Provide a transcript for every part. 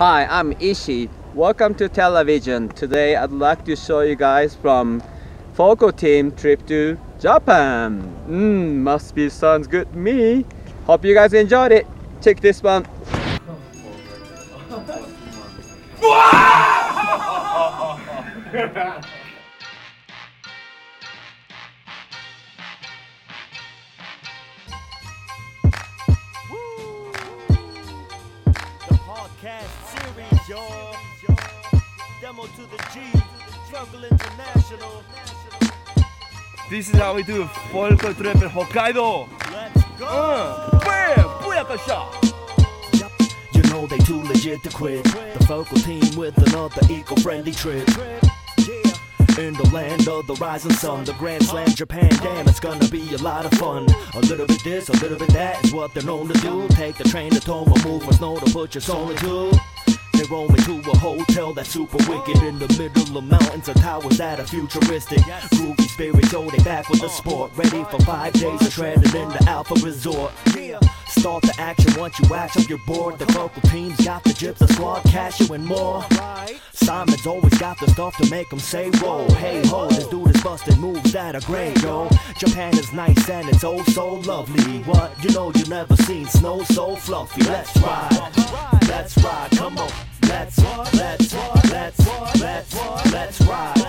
Hi, I'm Ishi. Welcome to television. Today I'd like to show you guys from Völkl team trip to Japan. Mmm, must be sounds good to me. Hope you guys enjoyed it. Check this one. podcast series, y'all. Demo to the G, Struggle International. This is how we do Völkl Trip in Hokkaido. Let's go. Uh, bam! Booyakasha! You know they too legit to quit. The Völkl team with another eco-friendly trip. In the land of the rising sun, the Grand Slam Japan, damn, it's gonna be a lot of fun. A little bit this, a little bit that is what they're known to do. Take the train to Toma, move from snow to put your soul into. They roll me to a hotel that's super wicked in the middle of mountains or towers that are futuristic. Groovy spirits, yo, they back with the sport. Ready for five days of shredding in the Alpha Resort. Start the action once you act up your board. The local teams got the gyps, the squad, cash you and more. Simon's always got the stuff to make them say, Whoa, hey ho, this dude is busting moves that are great, yo. Japan is nice and it's oh so lovely. What? You know you never seen snow so fluffy. Let's ride, let's ride, come on. Let's, let's, let's, let's, let's ride.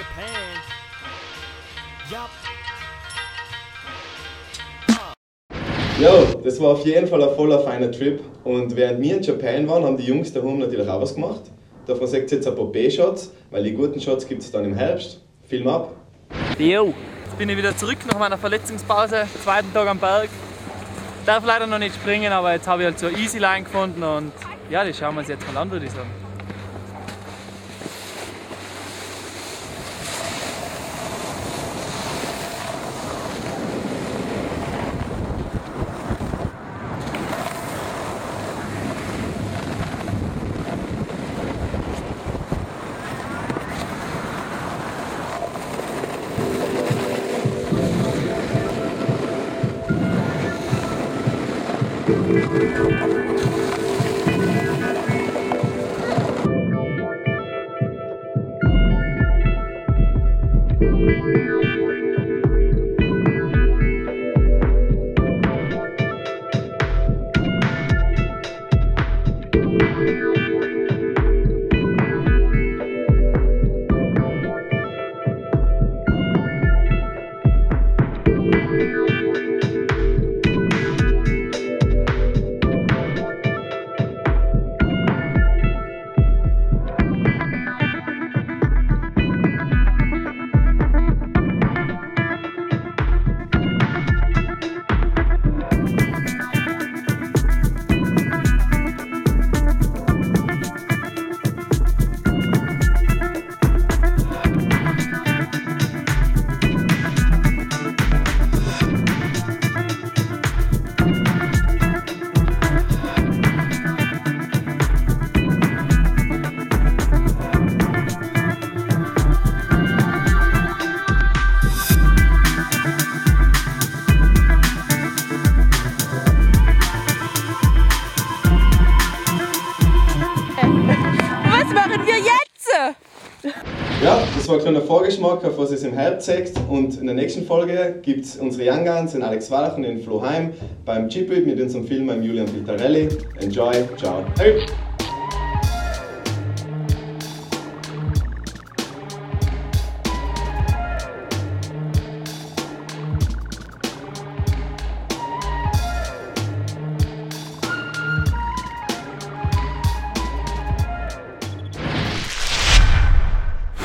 Japan. Yup. Ja, das war auf jeden Fall ein voller feiner Trip. Und während wir in Japan waren, haben die Jungs daheim natürlich auch was gemacht. Davon seht ihr jetzt ein paar B-Shots, weil die guten Shots gibt es dann im Herbst. Film ab. Yo. Jetzt bin ich wieder zurück nach meiner Verletzungspause, zweiten Tag am Berg. Darf leider noch nicht springen, aber jetzt habe ich halt so eine Easy Line gefunden und ja, die schauen wir uns jetzt mal an, würde ich sagen. Das war ein kleiner Vorgeschmack auf was es im Herbst zeigt. Und in der nächsten Folge gibt es unsere Young Guns, den Alex Wallach und den Flo Heim beim Chipwhip mit unserem Film Julian Vitarelli. Enjoy, ciao. Hey.